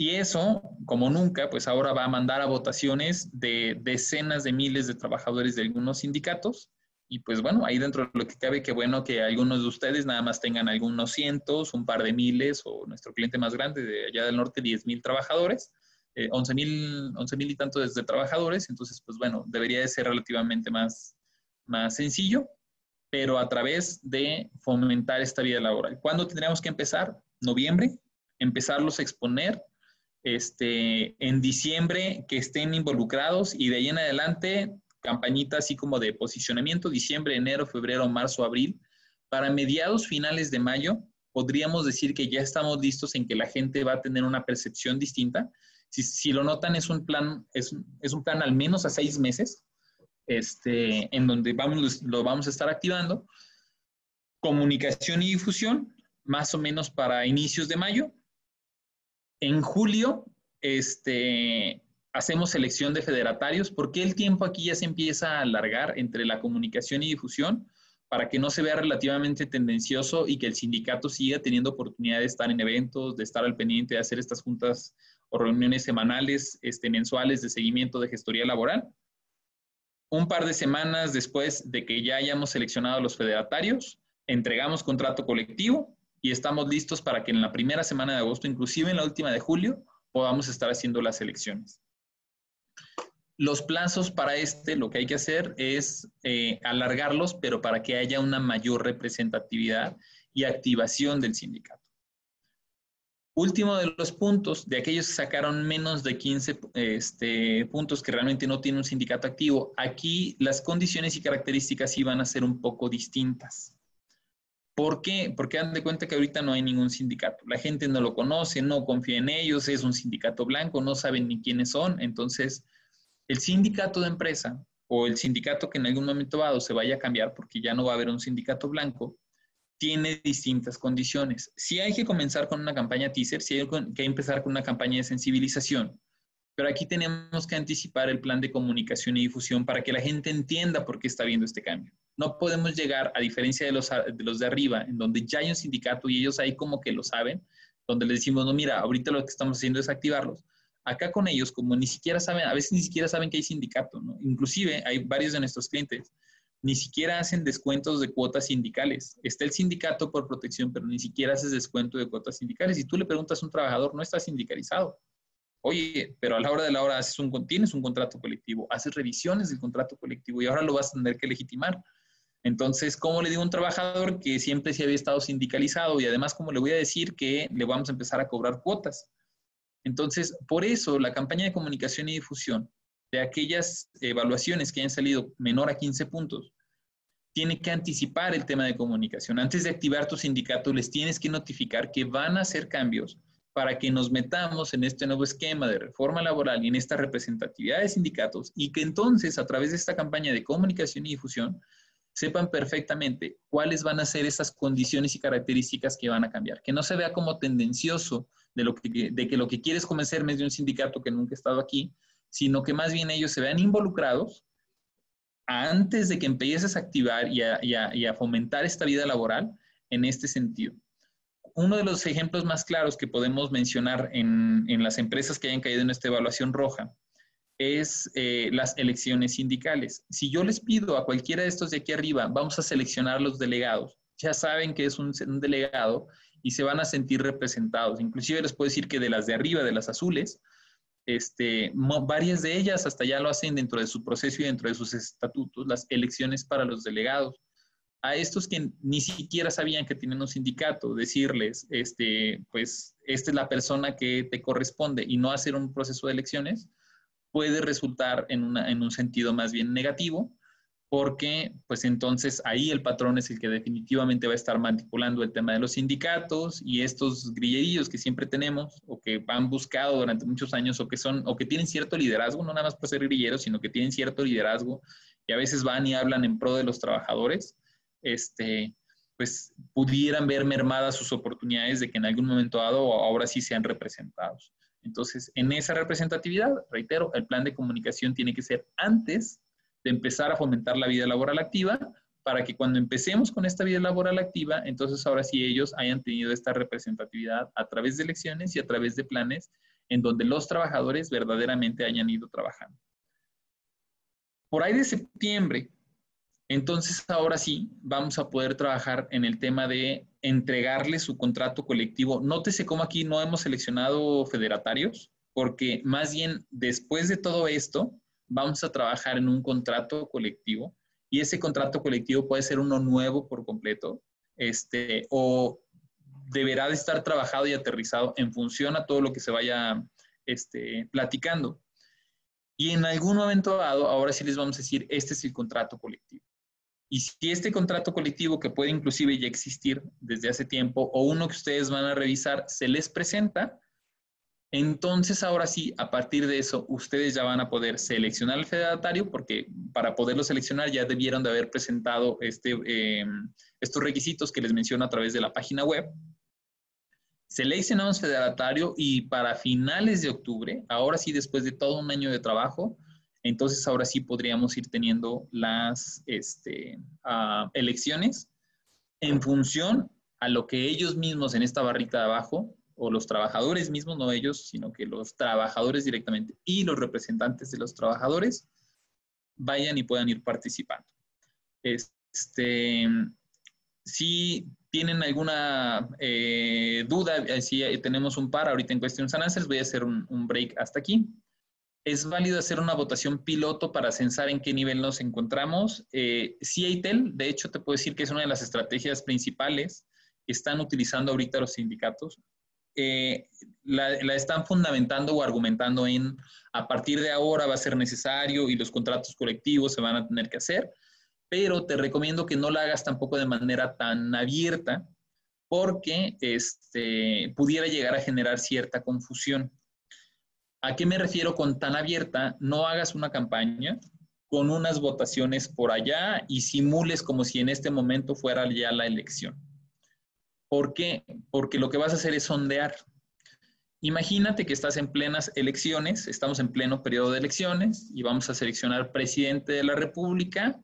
y eso, como nunca, pues ahora va a mandar a votaciones de decenas de miles de trabajadores de algunos sindicatos. Y pues bueno, ahí dentro de lo que cabe, que bueno que algunos de ustedes nada más tengan algunos cientos, un par de miles, o nuestro cliente más grande de allá del norte, 10 mil trabajadores, eh, 11 mil y tantos de trabajadores. Entonces, pues bueno, debería de ser relativamente más, más sencillo, pero a través de fomentar esta vida laboral. ¿Cuándo tendríamos que empezar? Noviembre, empezarlos a exponer este, en diciembre que estén involucrados y de ahí en adelante campañita así como de posicionamiento, diciembre, enero, febrero, marzo, abril. Para mediados finales de mayo podríamos decir que ya estamos listos en que la gente va a tener una percepción distinta. Si, lo notan, es un plan, es, es, un plan al menos a seis meses, este, en donde vamos, lo vamos a estar activando. Comunicación y difusión, más o menos para inicios de mayo, en julio, este, hacemos selección de federatarios. porque el tiempo aquí ya se empieza a alargar entre la comunicación y difusión? Para que no se vea relativamente tendencioso y que el sindicato siga teniendo oportunidad de estar en eventos, de estar al pendiente, de hacer estas juntas o reuniones semanales, este, mensuales de seguimiento de gestoría laboral. Un par de semanas después de que ya hayamos seleccionado a los federatarios, entregamos contrato colectivo y estamos listos para que en la primera semana de agosto, inclusive en la última de julio, podamos estar haciendo las elecciones. Los plazos para este, lo que hay que hacer es eh, alargarlos, pero para que haya una mayor representatividad y activación del sindicato. Último de los puntos, de aquellos que sacaron menos de 15 este, puntos que realmente no tienen un sindicato activo, aquí las condiciones y características iban a ser un poco distintas. ¿Por qué? Porque dan de cuenta que ahorita no hay ningún sindicato. La gente no lo conoce, no confía en ellos, es un sindicato blanco, no saben ni quiénes son. Entonces, el sindicato de empresa o el sindicato que en algún momento dado se vaya a cambiar porque ya no va a haber un sindicato blanco, tiene distintas condiciones. Si hay que comenzar con una campaña teaser, si hay que empezar con una campaña de sensibilización, pero aquí tenemos que anticipar el plan de comunicación y difusión para que la gente entienda por qué está viendo este cambio. No podemos llegar, a diferencia de los de, los de arriba, en donde ya hay un sindicato y ellos ahí como que lo saben, donde les decimos, no, mira, ahorita lo que estamos haciendo es activarlos. Acá con ellos, como ni siquiera saben, a veces ni siquiera saben que hay sindicato, ¿no? Inclusive hay varios de nuestros clientes ni siquiera hacen descuentos de cuotas sindicales. Está el sindicato por protección, pero ni siquiera haces descuento de cuotas sindicales. Y tú le preguntas a un trabajador, no está sindicalizado. Oye, pero a la hora de la hora haces un, tienes un contrato colectivo, haces revisiones del contrato colectivo y ahora lo vas a tener que legitimar. Entonces, ¿cómo le digo a un trabajador que siempre se había estado sindicalizado y además cómo le voy a decir que le vamos a empezar a cobrar cuotas? Entonces, por eso la campaña de comunicación y difusión de aquellas evaluaciones que hayan salido menor a 15 puntos, tiene que anticipar el tema de comunicación. Antes de activar tu sindicato, les tienes que notificar que van a hacer cambios para que nos metamos en este nuevo esquema de reforma laboral y en esta representatividad de sindicatos y que entonces a través de esta campaña de comunicación y difusión sepan perfectamente cuáles van a ser esas condiciones y características que van a cambiar. Que no se vea como tendencioso de, lo que, de que lo que quieres convencerme es de un sindicato que nunca ha estado aquí, sino que más bien ellos se vean involucrados antes de que empieces a activar y a, fomentar esta vida laboral en este sentido. Uno de los ejemplos más claros que podemos mencionar en, las empresas que hayan caído en esta evaluación roja es eh, las elecciones sindicales. Si yo les pido a cualquiera de estos de aquí arriba, vamos a seleccionar los delegados, ya saben que es un, un delegado y se van a sentir representados. Inclusive les puedo decir que de las de arriba, de las azules, este, varias de ellas hasta ya lo hacen dentro de su proceso y dentro de sus estatutos, las elecciones para los delegados. A estos que ni siquiera sabían que tienen un sindicato, decirles, este, pues, esta es la persona que te corresponde y no hacer un proceso de elecciones, puede resultar en, en un sentido más bien negativo, porque pues entonces ahí el patrón es el que definitivamente va a estar manipulando el tema de los sindicatos y estos grillerillos que siempre tenemos o que han buscado durante muchos años o que son o que tienen cierto liderazgo, no nada más por ser grilleros, sino que tienen cierto liderazgo y a veces van y hablan en pro de los trabajadores, este, pues pudieran ver mermadas sus oportunidades de que en algún momento dado ahora sí sean representados. Entonces, en esa representatividad, reitero, el plan de comunicación tiene que ser antes de empezar a fomentar la vida laboral activa para que cuando empecemos con esta vida laboral activa, entonces ahora sí ellos hayan tenido esta representatividad a través de elecciones y a través de planes en donde los trabajadores verdaderamente hayan ido trabajando. Por ahí de septiembre, entonces ahora sí vamos a poder trabajar en el tema de entregarle su contrato colectivo. Nótese cómo aquí no hemos seleccionado federatarios, porque más bien después de todo esto, vamos a trabajar en un contrato colectivo y ese contrato colectivo puede ser uno nuevo por completo, este, o deberá de estar trabajado y aterrizado en función a todo lo que se vaya este, platicando. Y en algún momento dado, ahora sí les vamos a decir, este es el contrato colectivo. Y si este contrato colectivo, que puede inclusive ya existir desde hace tiempo, o uno que ustedes van a revisar, se les presenta, entonces, ahora sí, a partir de eso, ustedes ya van a poder seleccionar al federatario, porque para poderlo seleccionar ya debieron de haber presentado este, em, estos requisitos que les menciono a través de la página web. Seleccionamos federatario y para finales de octubre, ahora sí, después de todo un año de trabajo, entonces ahora sí podríamos ir teniendo las este, ah, elecciones en función a lo que ellos mismos en esta barrita de abajo o los trabajadores mismos, no ellos, sino que los trabajadores directamente y los representantes de los trabajadores vayan y puedan ir participando. Este, si tienen alguna eh, duda, eh, si tenemos un par ahorita en Questions and Answers, voy a hacer un, break hasta aquí. Es válido hacer una votación piloto para censar en qué nivel nos encontramos. Eh, CITEL, de hecho, te puedo decir que es una de las estrategias principales que están utilizando ahorita los sindicatos eh, la, están fundamentando o argumentando en a partir de ahora va a ser necesario y los contratos colectivos se van a tener que hacer, pero te recomiendo que no la hagas tampoco de manera tan abierta porque este, pudiera llegar a generar cierta confusión. ¿A qué me refiero con tan abierta? No hagas una campaña con unas votaciones por allá y simules como si en este momento fuera ya la elección. ¿Por qué? Porque lo que vas a hacer es sondear. Imagínate que estás en plenas elecciones, estamos en pleno periodo de elecciones y vamos a seleccionar presidente de la República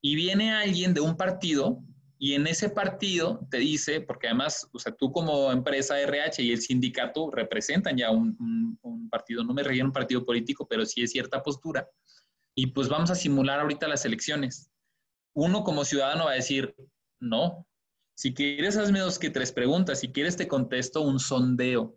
y viene alguien de un partido y en ese partido te dice, porque además, o sea, tú como empresa RH y el sindicato representan ya un, partido, no me refiero un partido político, pero sí es cierta postura. Y pues vamos a simular ahorita las elecciones. Uno como ciudadano va a decir, no, si quieres, hazme dos que tres preguntas. Si quieres, te contesto un sondeo,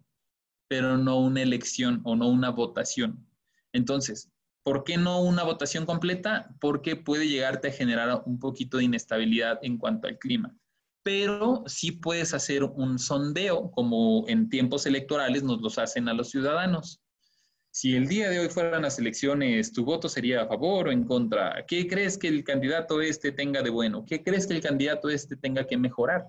pero no una elección o no una votación. Entonces, ¿por qué no una votación completa? Porque puede llegarte a generar un poquito de inestabilidad en cuanto al clima. Pero sí puedes hacer un sondeo, como en tiempos electorales nos los hacen a los ciudadanos. Si el día de hoy fueran las elecciones, tu voto sería a favor o en contra. ¿Qué crees que el candidato este tenga de bueno? ¿Qué crees que el candidato este tenga que mejorar?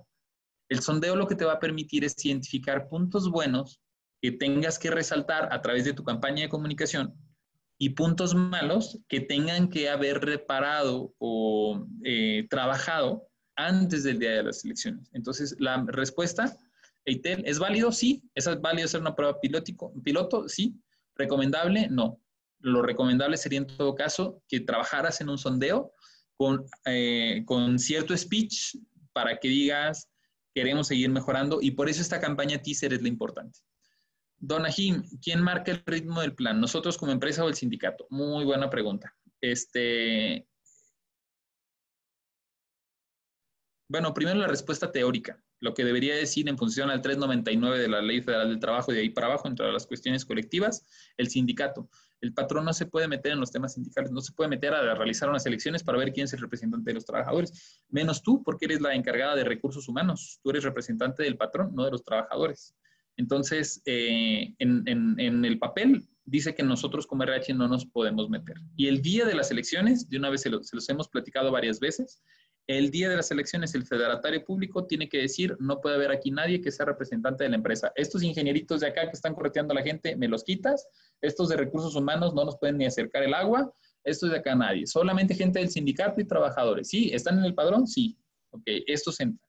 El sondeo lo que te va a permitir es identificar puntos buenos que tengas que resaltar a través de tu campaña de comunicación y puntos malos que tengan que haber reparado o eh, trabajado antes del día de las elecciones. Entonces, la respuesta, Eitel, ¿es válido? Sí. ¿Es válido hacer una prueba pilotico, piloto? Sí. ¿Recomendable? No. Lo recomendable sería en todo caso que trabajaras en un sondeo con, eh, con cierto speech para que digas, queremos seguir mejorando y por eso esta campaña teaser es la importante. Don Ajim, ¿quién marca el ritmo del plan? ¿Nosotros como empresa o el sindicato? Muy buena pregunta. Este, bueno, primero la respuesta teórica lo que debería decir en función al 399 de la Ley Federal del Trabajo y de ahí para abajo, entre las cuestiones colectivas, el sindicato. El patrón no se puede meter en los temas sindicales, no se puede meter a realizar unas elecciones para ver quién es el representante de los trabajadores, menos tú, porque eres la encargada de recursos humanos. Tú eres representante del patrón, no de los trabajadores. Entonces, eh, en, el papel dice que nosotros como RH no nos podemos meter. Y el día de las elecciones, de una vez se los hemos platicado varias veces, el día de las elecciones el federatario público tiene que decir, no puede haber aquí nadie que sea representante de la empresa. Estos ingenieritos de acá que están correteando a la gente, me los quitas. Estos de recursos humanos no nos pueden ni acercar el agua. Estos de acá nadie. Solamente gente del sindicato y trabajadores. ¿Sí? ¿Están en el padrón? Sí. Ok, estos entran.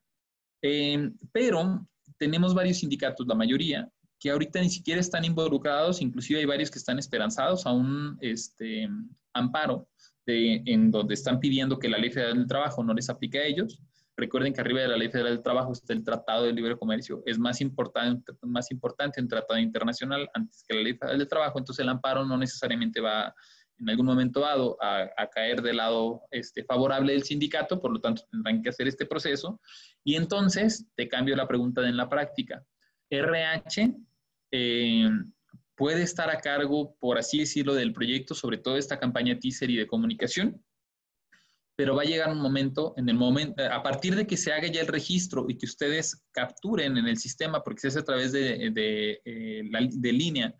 Em, pero tenemos varios sindicatos, la mayoría, que ahorita ni siquiera están involucrados, inclusive hay varios que están esperanzados a un este, amparo en donde están pidiendo que la Ley Federal del Trabajo no les aplique a ellos. Recuerden que arriba de la Ley Federal del Trabajo está el Tratado de Libre Comercio. Es más importante, más importante un tratado internacional antes que la Ley Federal del Trabajo. Entonces el amparo no necesariamente va en algún momento dado a, caer del lado este, favorable del sindicato, por lo tanto tendrán que hacer este proceso. Y entonces te cambio la pregunta en la práctica. RH eh, puede estar a cargo, por así decirlo, del proyecto, sobre todo esta campaña teaser y de comunicación, pero va a llegar un momento, en el momento, a partir de que se haga ya el registro y que ustedes capturen en el sistema, porque se hace a través de, de, eh, de línea,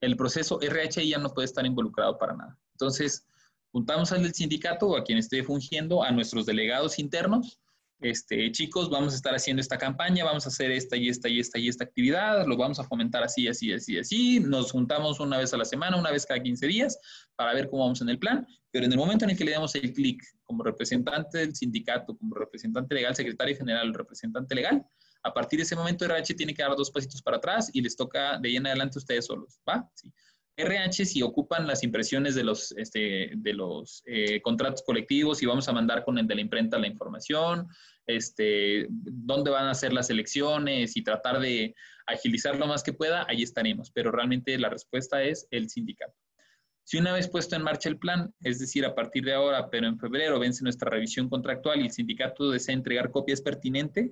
el proceso RH ya no puede estar involucrado para nada. Entonces, juntamos al sindicato o a quien esté fungiendo, a nuestros delegados internos, este, chicos, vamos a estar haciendo esta campaña, vamos a hacer esta y esta y esta y esta actividad, lo vamos a fomentar así, así, así, así. Nos juntamos una vez a la semana, una vez cada 15 días, para ver cómo vamos en el plan. Pero en el momento en el que le damos el clic como representante del sindicato, como representante legal, secretario general, representante legal, a partir de ese momento RH tiene que dar dos pasitos para atrás y les toca de ahí en adelante ustedes solos, ¿va? Sí. RH si ocupan las impresiones de los, este, de los eh, contratos colectivos y vamos a mandar con el de la imprenta la información, este, dónde van a ser las elecciones y tratar de agilizar lo más que pueda, ahí estaremos. Pero realmente la respuesta es el sindicato. Si una vez puesto en marcha el plan, es decir, a partir de ahora, pero en febrero vence nuestra revisión contractual y el sindicato desea entregar copias pertinente,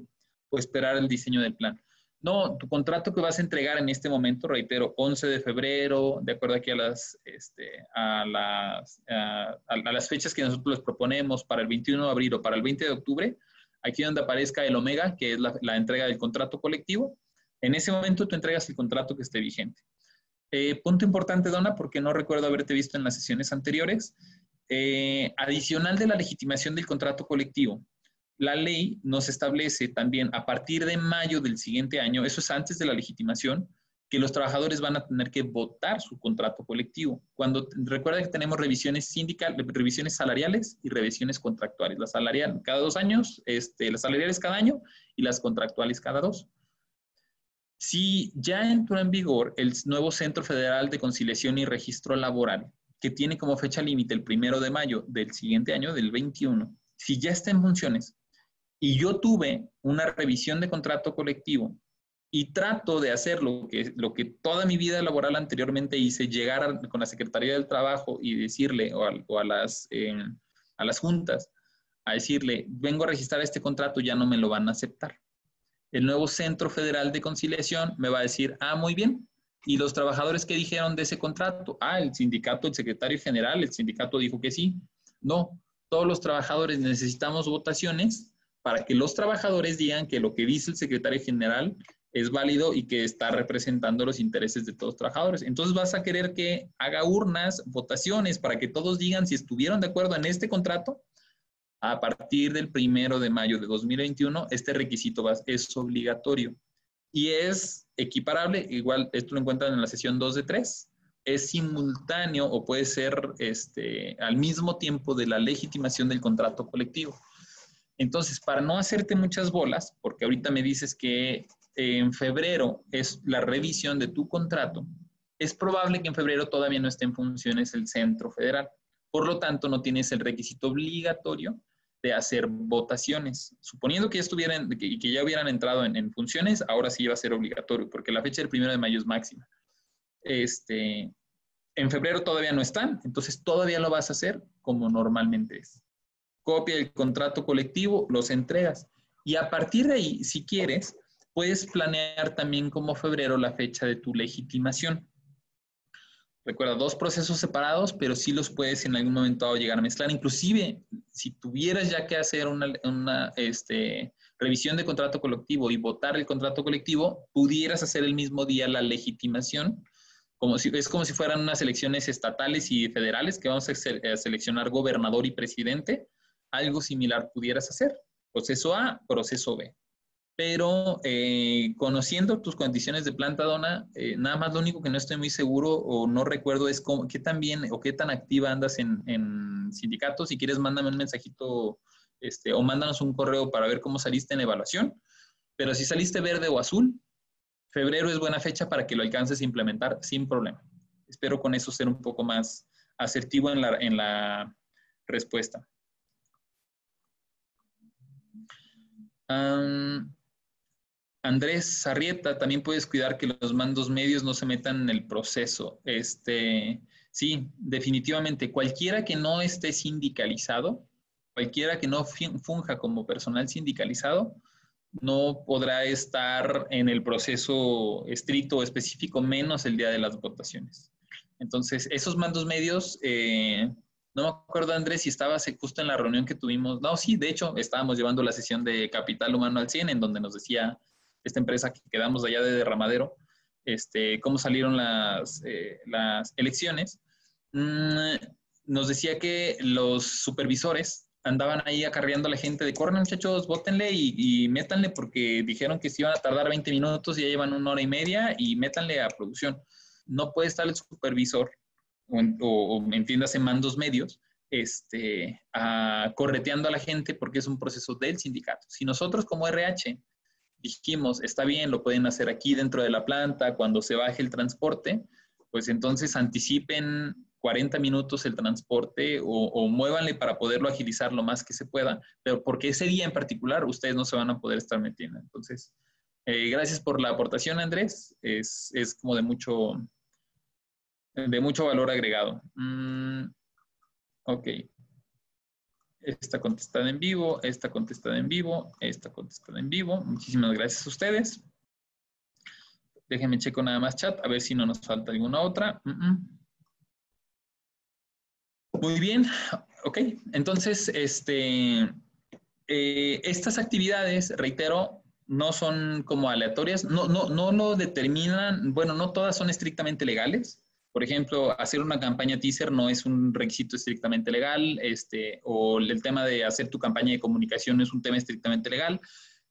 o esperar el diseño del plan. No, tu contrato que vas a entregar en este momento, reitero, 11 de febrero, de acuerdo aquí a las, este, a las, a, las fechas que nosotros les proponemos para el 21 de abril o para el 20 de octubre, aquí donde aparezca el Omega, que es la, la entrega del contrato colectivo, En ese momento tú entregas el contrato que esté vigente. Eh, punto importante, Donna, porque no recuerdo haberte visto en las sesiones anteriores. Eh, adicional de la legitimación del contrato colectivo, la ley nos establece también a partir de mayo del siguiente año, eso es antes de la legitimación, que los trabajadores van a tener que votar su contrato colectivo. Cuando recuerda que tenemos revisiones sindicales, revisiones salariales y revisiones contractuales. Las salariales cada dos años, este, las salariales cada año y las contractuales cada dos. Si ya entró en vigor el nuevo Centro Federal de Conciliación y Registro Laboral, que tiene como fecha límite el primero de mayo del siguiente año, del 21, si ya está en funciones y yo tuve una revisión de contrato colectivo y trato de hacer lo que, lo que toda mi vida laboral anteriormente hice, llegar con la Secretaría del Trabajo y decirle, o a, las, eh, a las juntas, a decirle, vengo a registrar este contrato, ya no me lo van a aceptar el nuevo Centro Federal de Conciliación me va a decir, ah, muy bien. ¿Y los trabajadores qué dijeron de ese contrato? Ah, el sindicato, el secretario general, el sindicato dijo que sí. No, todos los trabajadores necesitamos votaciones para que los trabajadores digan que lo que dice el secretario general es válido y que está representando los intereses de todos los trabajadores. Entonces vas a querer que haga urnas, votaciones, para que todos digan si estuvieron de acuerdo en este contrato a partir del primero de mayo de 2021, este requisito es obligatorio y es equiparable, igual esto lo encuentran en la sesión 2 de 3, es simultáneo o puede ser este, al mismo tiempo de la legitimación del contrato colectivo. Entonces, para no hacerte muchas bolas, porque ahorita me dices que en febrero es la revisión de tu contrato, es probable que en febrero todavía no esté en funciones el centro federal. Por lo tanto, no tienes el requisito obligatorio de hacer votaciones. Suponiendo que ya estuvieran, que, que ya hubieran entrado en, funciones, ahora sí va a ser obligatorio, porque la fecha del primero de mayo es máxima. Este, en febrero todavía no están, entonces todavía lo vas a hacer como normalmente es. Copia el contrato colectivo, los entregas. Y a partir de ahí, si quieres, puedes planear también como febrero la fecha de tu legitimación. Recuerda, dos procesos separados, pero sí los puedes en algún momento llegar a mezclar. Inclusive, si tuvieras ya que hacer una, este, revisión de contrato colectivo y votar el contrato colectivo, pudieras hacer el mismo día la legitimación. Como si, es como si fueran unas elecciones estatales y federales que vamos a seleccionar gobernador y presidente. Algo similar pudieras hacer. Proceso A, proceso B pero eh, conociendo tus condiciones de planta dona, eh, nada más lo único que no estoy muy seguro o no recuerdo es cómo, qué tan bien o qué tan activa andas en, en sindicatos. Si quieres, mándame un mensajito este, o mándanos un correo para ver cómo saliste en evaluación. Pero si saliste verde o azul, febrero es buena fecha para que lo alcances a implementar sin problema. Espero con eso ser un poco más asertivo en la, en la respuesta. Andrés Sarrieta, también puedes cuidar que los mandos medios no se metan en el proceso. Este, sí, definitivamente, cualquiera que no esté sindicalizado, cualquiera que no funja como personal sindicalizado, no podrá estar en el proceso estricto o específico, menos el día de las votaciones. Entonces, esos mandos medios, eh, no me acuerdo, Andrés, si estabas justo en la reunión que tuvimos. No, sí, de hecho, estábamos llevando la sesión de Capital Humano al 100, en donde nos decía esta empresa que quedamos allá de derramadero, este, cómo salieron las, eh, elecciones, mm, nos decía que los supervisores andaban ahí acarreando a la gente de, corren muchachos, votenle y, y, métanle porque dijeron que se iban a tardar 20 minutos y ya llevan una hora y media y métanle a producción. No puede estar el supervisor o, o, entiéndase mandos medios este, a, correteando a la gente porque es un proceso del sindicato. Si nosotros como RH dijimos, está bien, lo pueden hacer aquí dentro de la planta, cuando se baje el transporte, pues entonces anticipen 40 minutos el transporte o, o muévanle para poderlo agilizar lo más que se pueda, pero porque ese día en particular ustedes no se van a poder estar metiendo. Entonces, eh, gracias por la aportación, Andrés. Es, es, como de mucho, de mucho valor agregado. Mm, ok esta contestada en vivo, esta contestada en vivo, esta contestada en vivo. Muchísimas gracias a ustedes. Déjenme checo nada más chat, a ver si no nos falta alguna otra. Muy bien, ok. Entonces, este, eh, estas actividades, reitero, no son como aleatorias, no, no, no lo determinan, bueno, no todas son estrictamente legales. Por ejemplo, hacer una campaña teaser no es un requisito estrictamente legal, este, o el tema de hacer tu campaña de comunicación no es un tema estrictamente legal.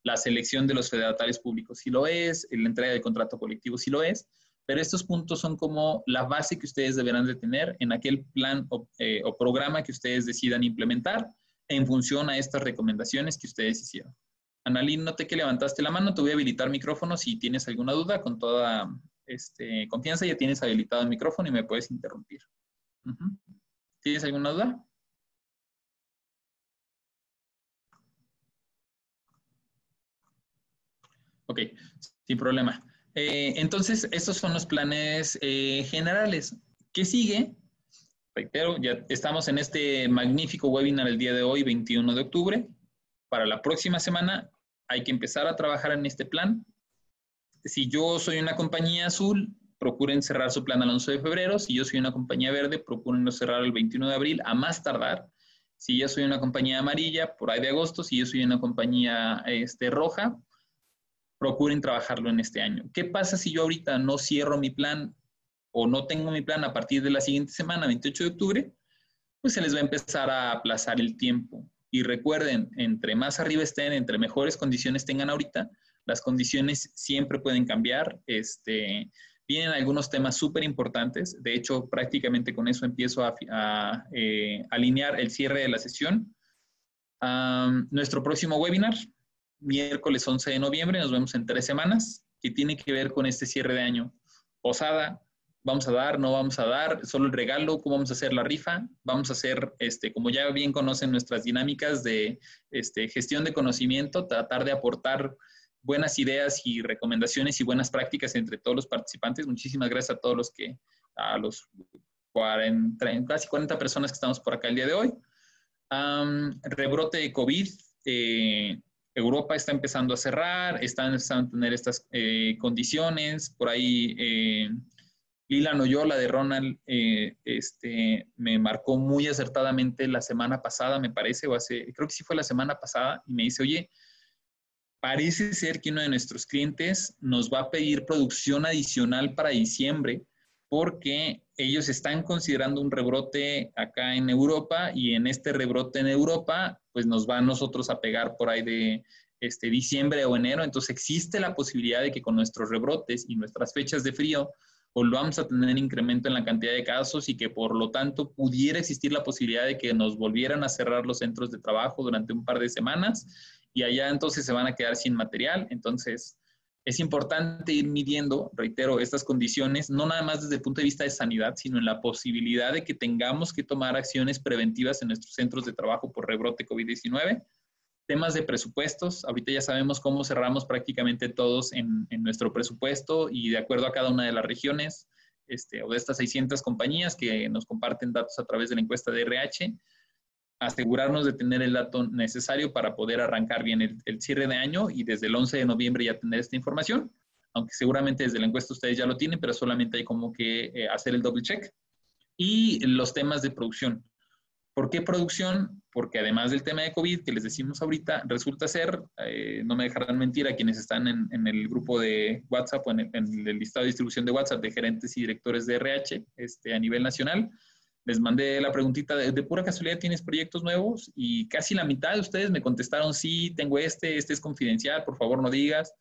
La selección de los fedatarios públicos sí lo es, la entrega de contrato colectivo sí lo es, pero estos puntos son como la base que ustedes deberán de tener en aquel plan o, eh, programa que ustedes decidan implementar en función a estas recomendaciones que ustedes hicieron. Analín, noté que levantaste la mano, te voy a habilitar micrófono si tienes alguna duda, con toda este, confianza ya tienes habilitado el micrófono y me puedes interrumpir. ¿Tienes alguna duda? Ok, sin problema. Eh, entonces, estos son los planes eh, generales. ¿Qué sigue? Reitero, ya estamos en este magnífico webinar el día de hoy, 21 de octubre. Para la próxima semana hay que empezar a trabajar en este plan. Si yo soy una compañía azul, procuren cerrar su plan al 11 de febrero. Si yo soy una compañía verde, procuren cerrar el 21 de abril, a más tardar. Si yo soy una compañía amarilla, por ahí de agosto. Si yo soy una compañía este, roja, procuren trabajarlo en este año. ¿Qué pasa si yo ahorita no cierro mi plan o no tengo mi plan a partir de la siguiente semana, 28 de octubre? Pues se les va a empezar a aplazar el tiempo. Y recuerden, entre más arriba estén, entre mejores condiciones tengan ahorita, las condiciones siempre pueden cambiar. Este, vienen algunos temas súper importantes. De hecho, prácticamente con eso empiezo a, eh, alinear el cierre de la sesión. nuestro próximo webinar, miércoles 11 de noviembre, nos vemos en tres semanas, que tiene que ver con este cierre de año. Posada, vamos a dar, no vamos a dar, solo el regalo, cómo vamos a hacer la rifa, vamos a hacer, este, como ya bien conocen nuestras dinámicas de este, gestión de conocimiento, tratar de aportar buenas ideas y recomendaciones y buenas prácticas entre todos los participantes. Muchísimas gracias a todos los que, a los 40, casi 40 personas que estamos por acá el día de hoy. rebrote de COVID, eh, Europa está empezando a cerrar, están empezando a tener estas eh, condiciones, por ahí eh, Lila Noyola de Ronald eh, este, me marcó muy acertadamente la semana pasada, me parece, o hace, creo que sí fue la semana pasada, y me dice, oye, parece ser que uno de nuestros clientes nos va a pedir producción adicional para diciembre porque ellos están considerando un rebrote acá en Europa y en este rebrote en Europa, pues nos va a nosotros a pegar por ahí de este, diciembre o enero. Entonces existe la posibilidad de que con nuestros rebrotes y nuestras fechas de frío volvamos a tener incremento en la cantidad de casos y que por lo tanto pudiera existir la posibilidad de que nos volvieran a cerrar los centros de trabajo durante un par de semanas y allá entonces se van a quedar sin material. Entonces es importante ir midiendo, reitero, estas condiciones, no nada más desde el punto de vista de sanidad, sino en la posibilidad de que tengamos que tomar acciones preventivas en nuestros centros de trabajo por rebrote COVID-19 temas de presupuestos, ahorita ya sabemos cómo cerramos prácticamente todos en, nuestro presupuesto y de acuerdo a cada una de las regiones este, o de estas 600 compañías que nos comparten datos a través de la encuesta de RH, asegurarnos de tener el dato necesario para poder arrancar bien el, cierre de año y desde el 11 de noviembre ya tener esta información, aunque seguramente desde la encuesta ustedes ya lo tienen, pero solamente hay como que eh, hacer el doble check. Y los temas de producción. ¿Por qué producción? Porque además del tema de COVID que les decimos ahorita, resulta ser, eh, no me dejarán mentir a quienes están en, el grupo de WhatsApp o en el, listado de distribución de WhatsApp de gerentes y directores de RH este, a nivel nacional, les mandé la preguntita de, pura casualidad, ¿tienes proyectos nuevos? Y casi la mitad de ustedes me contestaron, sí, tengo este, este es confidencial, por favor no digas.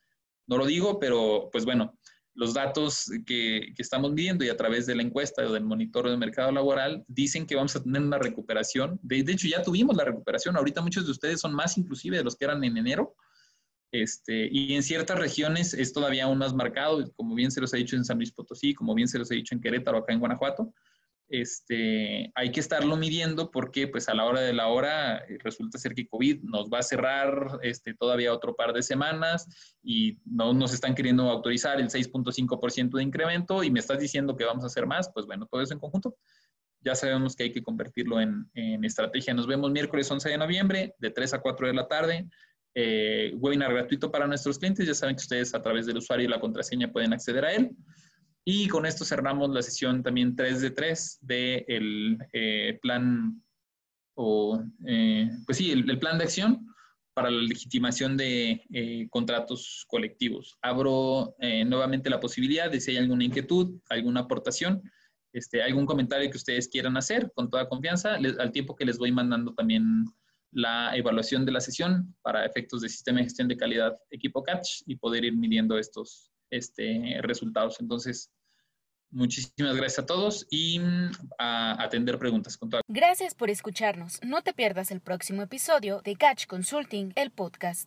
No lo digo, pero pues bueno, los datos que, estamos viendo y a través de la encuesta o del monitor del mercado laboral dicen que vamos a tener una recuperación. De, hecho, ya tuvimos la recuperación. Ahorita muchos de ustedes son más inclusive de los que eran en enero. Este, y en ciertas regiones es todavía aún más marcado, como bien se los ha dicho en San Luis Potosí, como bien se los ha dicho en Querétaro, acá en Guanajuato este, hay que estarlo midiendo porque pues a la hora de la hora eh, resulta ser que COVID nos va a cerrar este, todavía otro par de semanas y no nos están queriendo autorizar el 6.5% de incremento y me estás diciendo que vamos a hacer más, pues bueno, todo eso en conjunto. Ya sabemos que hay que convertirlo en, estrategia. Nos vemos miércoles 11 de noviembre de 3 a 4 de la tarde. Eh, webinar gratuito para nuestros clientes. Ya saben que ustedes a través del usuario y la contraseña pueden acceder a él. Y con esto cerramos la sesión también 3 de 3 del eh, plan, o, eh, pues sí, el, plan de acción para la legitimación de eh, contratos colectivos. Abro eh, nuevamente la posibilidad de si hay alguna inquietud, alguna aportación, este, algún comentario que ustedes quieran hacer, con toda confianza, al tiempo que les voy mandando también la evaluación de la sesión para efectos de sistema de gestión de calidad equipo Catch y poder ir midiendo estos este, resultados. Entonces, Muchísimas gracias a todos y mm, a atender preguntas. Con Gracias por escucharnos. No te pierdas el próximo episodio de Catch Consulting, el podcast.